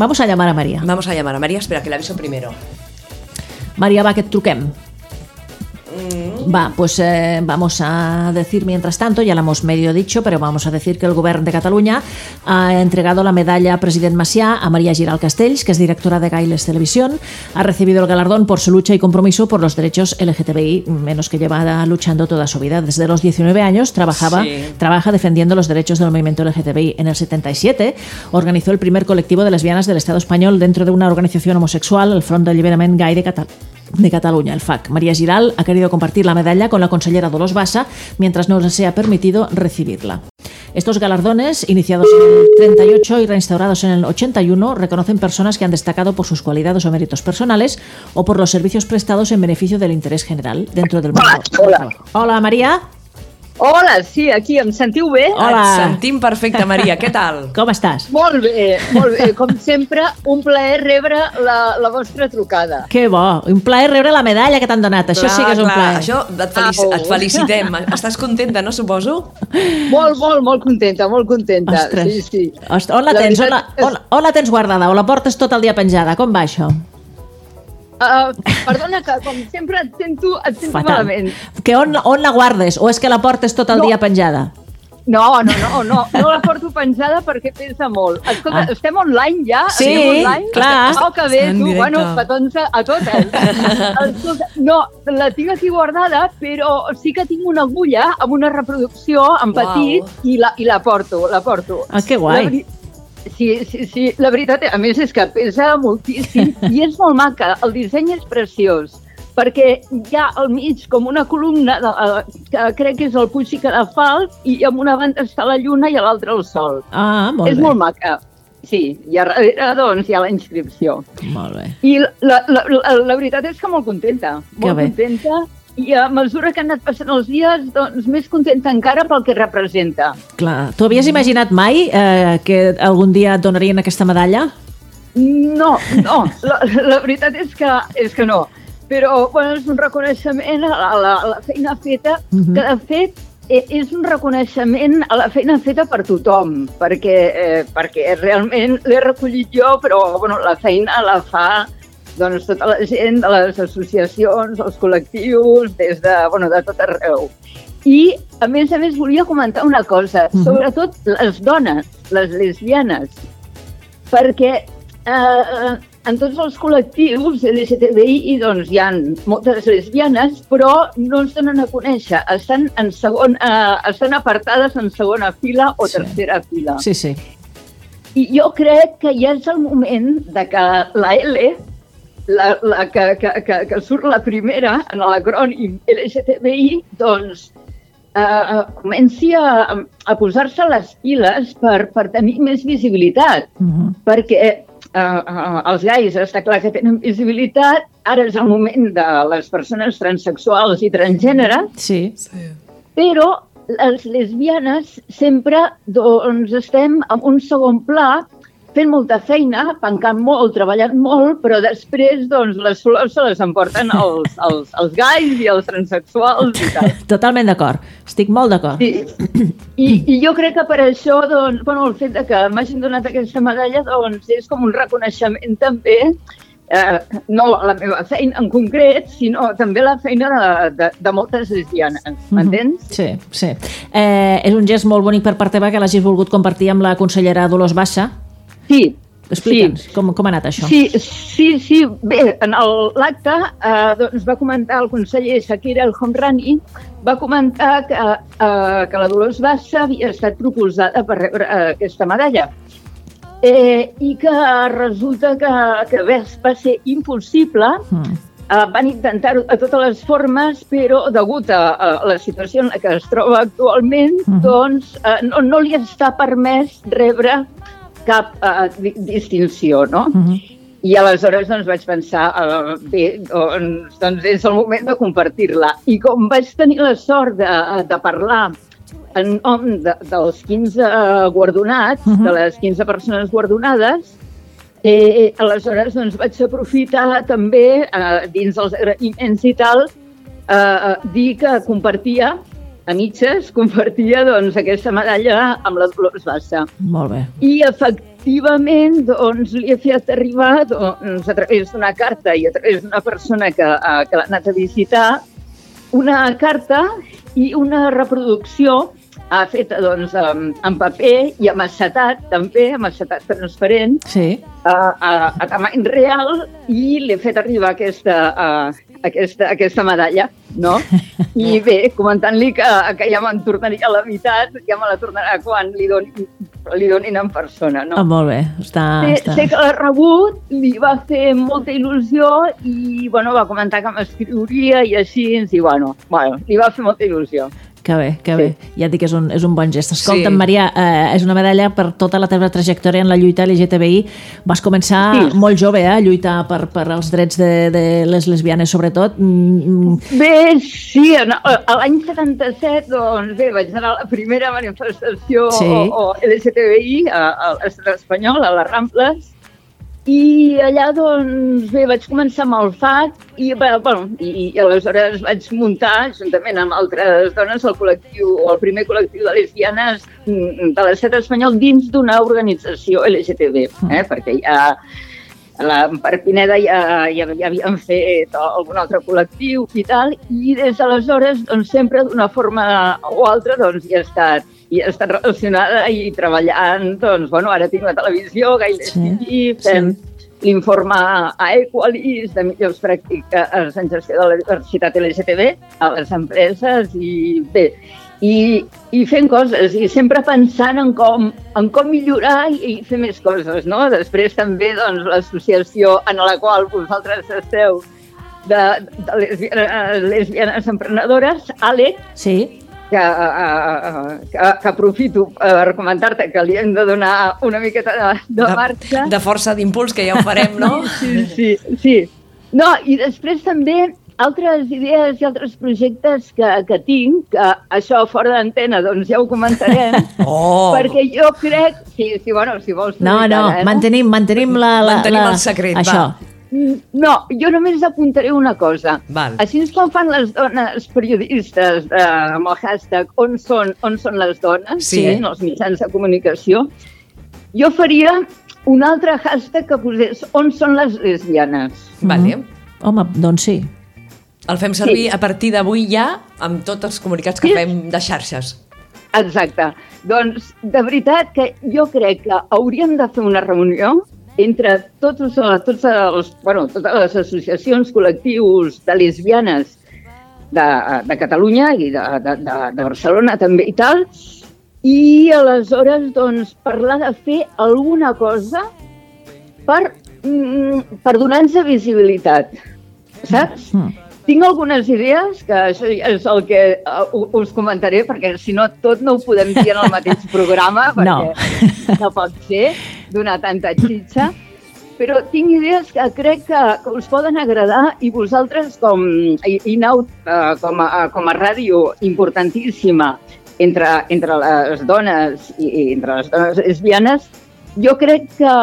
Vamos a llamar a María. Vamos a llamar a María, espera que la aviso primero. María, va, que truquem. Va, pues eh, vamos a decir mientras tanto, ya lo hemos medio dicho, pero vamos a decir que el Gobierno de Cataluña ha entregado la medalla President Macià a María Giral Castells, que es directora de Gailes Televisión. Ha recibido el galardón por su lucha y compromiso por los derechos LGTBI, menos que lleva luchando toda su vida. Desde los 19 años trabajaba, Sí. trabaja defendiendo los derechos del movimiento LGTBI. En el 77 organizó el primer colectivo de lesbianas del Estado español dentro de una organización homosexual, el Front d'Alliberament Gai de Cataluña de Cataluña, el FAC. María Giral ha querido compartir la medalla con la consellera Dolors Bassa mientras no les sea permitido recibirla. Estos galardones, iniciados en el 38 y reinstaurados en el 81, reconocen personas que han destacado por sus cualidades o méritos personales o por los servicios prestados en beneficio del interés general dentro del mundo. Hola. Hola, María. Hola, sí, aquí, em sentiu bé? Hola. Et sentim perfecte, Maria. Què tal? Com estàs? Molt bé, molt bé. Com sempre, un plaer rebre la, la vostra trucada. Que bo. Un plaer rebre la medalla que t'han donat. Això sí que és un plaer. Això et, felici Au. et felicitem. Estàs contenta, no, suposo? Molt, molt, molt contenta, molt contenta. Ostres. Sí, sí. Ostres, on la, tens? On la, on, on la tens guardada? O la portes tot el dia penjada? Com va això? Uh, perdona que, com sempre, et sento, et sento malament. Que on, on la guardes? O és que la portes tot el No. dia penjada? No, no, no, no, no la porto penjada perquè pesa molt. Escolta, Ah. estem online ja? Sí, Estem online? clar. Oh, que bé, tu, directe. bueno, petons a, a totes. Escolta, no, la tinc aquí guardada, però sí que tinc una agulla amb una reproducció en petit i la, i la porto, la porto. Ah, que guai. La Sí, sí, sí. La veritat, a més, és que pesa moltíssim i és molt maca. El disseny és preciós perquè hi ha al mig com una columna de, eh, que crec que és el Puig i Cadafalc i amb una banda està la lluna i a l'altra el sol. Ah, molt és bé. molt maca. Sí, i a darrere, doncs, hi ha la inscripció. Molt bé. I la, la, la, la veritat és que molt contenta, Que molt bé. contenta. I a mesura que han anat passant els dies, doncs més contenta encara pel que representa. Clar. Tu havies imaginat mai eh, que algun dia et donarien aquesta medalla? No, no, la, la veritat és que, és que no. Però bueno, és un reconeixement a la, a la, a la feina feta, Mhm. que de fet eh, és un reconeixement a la feina feta per tothom, perquè, eh, perquè realment l'he recollit jo, però bueno, la feina la fa doncs, tota la gent de les associacions, els col·lectius, des de, bueno, de tot arreu. I, a més a més, volia comentar una cosa, Mhm. sobretot les dones, les lesbianes, perquè eh, en tots els col·lectius LGTBI doncs, hi ha moltes lesbianes, però no es donen a conèixer. Estan, en segon, eh, estan apartades en segona fila o Sí. tercera fila. Sí, sí. I jo crec que ja és el moment de que la L, la, la que, que, que, que surt la primera en l'acrònim LGTBI, doncs eh, comenci a, a posar-se les piles per, per tenir més visibilitat Uh -huh. perquè eh, eh, els gais està clar que tenen visibilitat, ara és el moment de les persones transexuals i transgènere, Sí. Sí. però les lesbianes sempre doncs, estem en un segon pla fent molta feina, pencant molt, treballant molt, però després doncs, les flors se les emporten els, els, els gais i els transexuals i tal. Totalment d'acord. Estic molt d'acord. Sí. I, I jo crec que per això, doncs, bueno, el fet de que m'hagin donat aquesta medalla doncs, és com un reconeixement també, eh, no la meva feina en concret, sinó també la feina de, de, de moltes lesbianes, m'entens? Sí, sí. Eh, és un gest molt bonic per part teva que l'hagis volgut compartir amb la consellera Dolors Bassa. Sí. Explica'ns, com, com ha anat això? Sí, sí, sí. Bé, en l'acte eh, doncs va comentar el conseller Shakira El Homrani, va comentar que, eh, que la Dolors Bassa havia estat proposada per rebre eh, aquesta medalla eh, i que resulta que, que bé, va ser impossible Mm. Uh, van intentar-ho de totes les formes, però degut a, a la situació en la que es troba actualment, Mhm. doncs uh, no, no li està permès rebre cap uh, di distinció, no? Uh -huh. I aleshores doncs, vaig pensar, uh, bé, doncs, doncs és el moment de compartir-la. I com vaig tenir la sort de, de parlar en nom de, dels 15 guardonats, Mhm. de les 15 persones guardonades, Eh, aleshores, doncs, vaig aprofitar també, eh, dins els agraïments i tal, eh, dir que compartia, a mitges, compartia doncs, aquesta medalla amb la Dolors Bassa. Molt bé. I efectivament, doncs, li he fet arribar doncs, a través d'una carta i a través d'una persona que, uh, que l'ha anat a visitar una carta i una reproducció ha feta doncs, en, en paper i amb acetat, també, amb acetat transparent, Sí. a, a, a tamany real i li he fet arribar aquesta, uh, aquesta, aquesta medalla, no? I bé, comentant-li que, que ja me'n tornaria la meitat, ja me la tornarà quan li donin, li donin en persona, no? Ah, molt bé. Està, Sé, està... sé que l'ha rebut, li va fer molta il·lusió i bueno, va comentar que m'escriuria i així, i bueno, bueno, li va fer molta il·lusió. Que bé, que Sí. bé. Ja et dic que és un, és un bon gest. Escolta'm, Sí. Maria, eh, és una medalla per tota la teva trajectòria en la lluita LGTBI. Vas començar Sí. molt jove eh, a lluitar per, per els drets de, de les lesbianes, sobretot. Mm, mm, Bé, sí, a l'any 77, doncs bé, vaig anar a la primera manifestació Sí. o, o LGTBI a, a l'estat espanyol, a les Rambles, i allà, doncs, bé, vaig començar amb el FAC i, bueno, i, i aleshores vaig muntar, juntament amb altres dones, el col·lectiu, o el primer col·lectiu de lesbianes mm, de l'estat espanyol dins d'una organització LGTB, eh? perquè ja a la per Pineda ja, ja, ja havien fet algun altre col·lectiu i tal, i des d'aleshores, doncs, sempre d'una forma o altra, doncs, hi he estat i he estat relacionada i treballant, doncs, bueno, ara tinc la televisió, gaire Sí, sí, fem l'informe a Equalis de millors pràctiques en gestió de la diversitat LGTB a les empreses i bé, i, i fent coses i sempre pensant en com, en com millorar i, i fer més coses, no? Després també doncs, l'associació en la qual vosaltres esteu de, de lesbianes, lesbianes emprenedores, ALEC, sí, que, eh, que, que aprofito per comentar-te que li hem de donar una miqueta de, de marxa. de força d'impuls, que ja ho farem, no? Sí, sí, sí. No, i després també altres idees i altres projectes que, que tinc, que això fora d'antena doncs ja ho comentarem, Oh! perquè jo crec... Sí, sí, bueno, si vols... no, no, ara, eh, mantenim, mantenim la... la Mantenim la... el secret, va. Això. Mm, No, jo només apuntaré una cosa. Val. Així és com fan les dones periodistes eh, amb el hashtag on són, on són les dones, Sí. en els mitjans de comunicació, jo faria un altre hashtag que posés on són les lesbianes. Vale. Home, doncs sí. El fem servir Sí. a partir d'avui ja amb tots els comunicats que Sí. fem de xarxes. Exacte. Doncs, de veritat que jo crec que hauríem de fer una reunió entre tots, els- tots els, bueno, totes les associacions, col·lectius de lesbianes de, de Catalunya i de, de, de, de Barcelona també i tal, i aleshores doncs, parlar de fer alguna cosa per, mm, per donar-nos visibilitat, saps? Mm. Tinc algunes idees, que això és el que uh, us comentaré, perquè si no tot no ho podem dir en el mateix programa, No. perquè no, pot ser donar tanta xitxa, però tinc idees que crec que, que us poden agradar i vosaltres com i, i Naut, uh, com, a, com a ràdio importantíssima entre, entre les dones i, i entre les dones lesbianes, jo crec que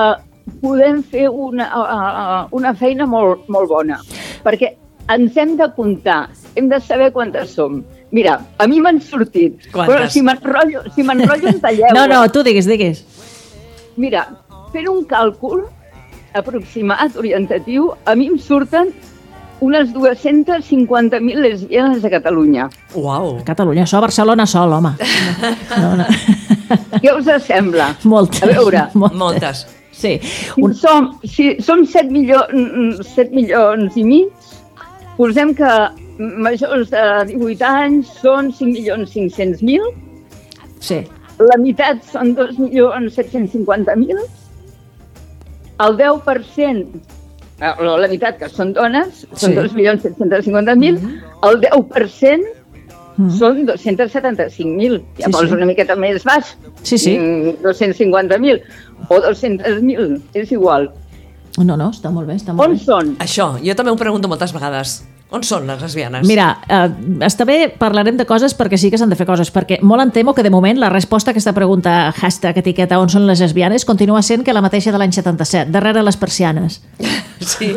podem fer una, uh, una feina molt, molt bona, perquè ens hem d'apuntar, hem de saber quantes som. Mira, a mi m'han sortit, Quantes? però si m'enrotllo, si m'enrotllo en talleu. No, no, tu digues, digues. Mira, fent un càlcul aproximat, orientatiu, a mi em surten unes 250.000 lesbianes a Catalunya. Uau! Catalunya, això, Barcelona sol, home. No, no. Què us sembla? Moltes. A veure, Moltes. Sí. si Un, som, si som 7, milions, 7 milions i mig, posem que majors de 18 anys són 5 milions 500.000, sí. La meitat són 2 milions 750.000, el 10%, eh, o la meitat que són dones, són Sí. 2 milions 750.000, el 10% Mm. són 275.000, Sí, llavors sí. una miqueta més baix, Sí, sí. mm, 250.000 o 200.000, és igual. No, no, està molt bé, està molt On bé. són? Això, jo també ho pregunto moltes vegades. On són les lesbianes? Mira, eh, està bé, parlarem de coses perquè sí que s'han de fer coses, perquè molt em temo que de moment la resposta a aquesta pregunta hashtag etiqueta on són les lesbianes continua sent que la mateixa de l'any 77, darrere les persianes. Sí.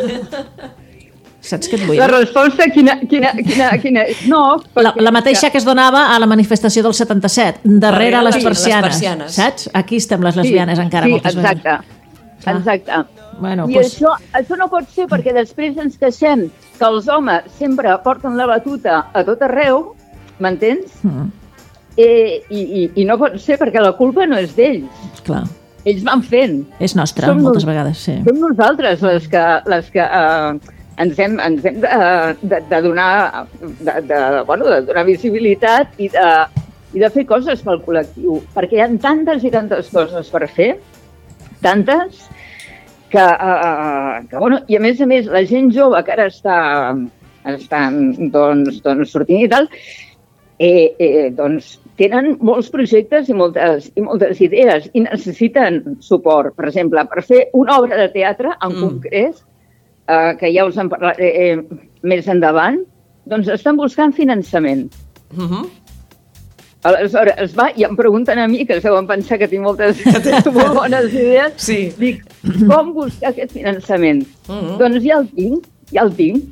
Saps què et vull La resposta, quina, quina, quina, quina és? No, La, la mateixa que es donava a la manifestació del 77, darrere, Darrere les, les- les persianes, persianes. saps? Aquí estem les lesbianes encara sí, moltes exacte, vegades. Clar. exacte. Bueno, I pues, això, això no pot ser perquè després ens queixem que els homes sempre porten la batuta a tot arreu, m'entens? mm, Eh, i, i, I no pot ser perquè la culpa no és d'ells. clar, Ells van fent. és nostra, Som moltes nos- vegades, sí. Som nosaltres les que, les que eh, ens hem, ens hem de, de, de, donar, de, de, bueno, de donar visibilitat i de, i de fer coses pel col·lectiu. Perquè hi ha tantes i tantes coses per fer, tantes, que, uh, que bueno, i a més a més la gent jove que ara està, està doncs, doncs sortint i tal, eh, eh, doncs tenen molts projectes i moltes, i moltes idees i necessiten suport. Per exemple, per fer una obra de teatre en Mm. concret, eh, que ja us en parlaré eh, més endavant, doncs estan buscant finançament. Uh -huh. Aleshores, va, i em pregunten a mi, que es deuen pensar que tinc moltes molt bones idees, Sí. dic, com buscar aquest finançament? Mhm. Doncs ja el tinc, ja el tinc.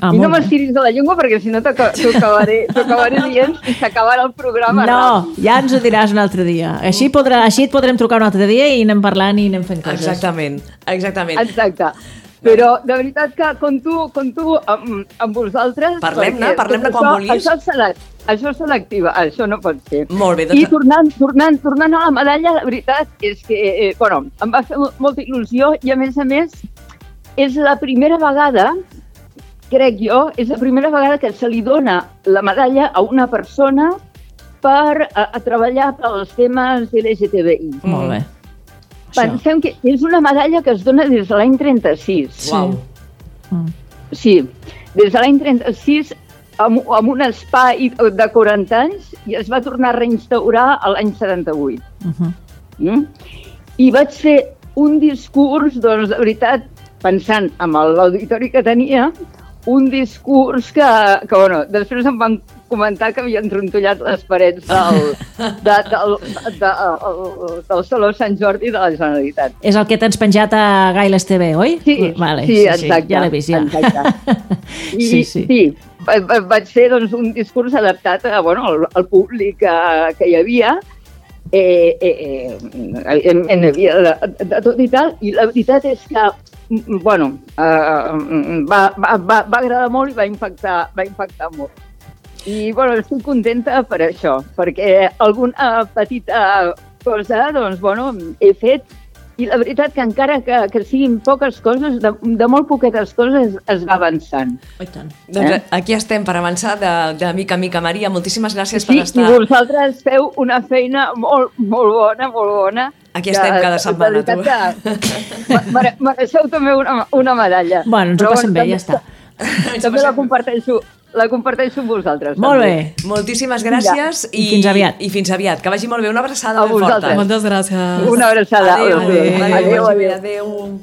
Ah, I no m'estiris de la llengua perquè si no t'aca- t'ho acabaré, t'ho acabaré dient i s'acabarà el programa. No, ja ens ho diràs un altre dia. Així, podrà, així et podrem trucar un altre dia i anem parlant i anem fent coses. Exactament, exactament. Exacte. Però de veritat que compto, compto amb, amb vosaltres. Parlem-ne, parlem-ne quan això- vulguis. Això, és selec- això és selectiva, això no pot ser. Molt bé, doncs- I tornant, tornant, tornant a la medalla, la veritat és que, eh, bueno, em va fer mo- molta il·lusió i a més a més és la primera vegada, crec jo, és la primera vegada que se li dona la medalla a una persona per a, a treballar pels temes LGTBI. Molt bé. Això. Pensem que és una medalla que es dona des de l'any 36. Uau. Mm. Sí, des de l'any 36 amb, amb un espai de 40 anys i es va tornar a reinstaurar a l'any 78. Uh -huh. Mm? I vaig fer un discurs, doncs, de veritat, pensant en l'auditori que tenia, un discurs que, que bueno, després em van comentar que havien trontollat les parets del, de, del, de, de, del Saló Sant Jordi de la Generalitat. És el que tens penjat a Gailes TV, oi? Sí, vale, sí, exacte. ja l'he vist, ja. Exacte. I, sí, sí. sí va- va- vaig fer doncs, un discurs adaptat a, bueno, al, al públic que, que hi havia, eh, eh, eh, evidentment hi havia de, de tot i tal, i la veritat és que mm, bueno, eh, va, va, va, va agradar molt i va impactar, va impactar molt. I bueno, estic contenta per això, perquè alguna petita cosa doncs, bueno, he fet i la veritat que encara que, que siguin poques coses, de, de molt poquetes coses es va avançant. Oh, i tant. Doncs Eh? aquí estem per avançar de, de mica a mica. Maria, moltíssimes gràcies per Sí, i estar... vosaltres feu una feina molt, molt bona, molt bona. Aquí estem cada setmana, veritat que mere- mereixeu també una, una medalla. Bueno, ens ho passem bé, ja està. També la comparteixo, la comparteixo amb vosaltres. Molt també. bé. Moltíssimes gràcies I fins aviat. I fins aviat. Que vagi molt bé. Una abraçada A ben forta. vosaltres. Moltes gràcies. Una abraçada. Adéu, Adéu, adéu, adéu. adéu, adéu. adéu.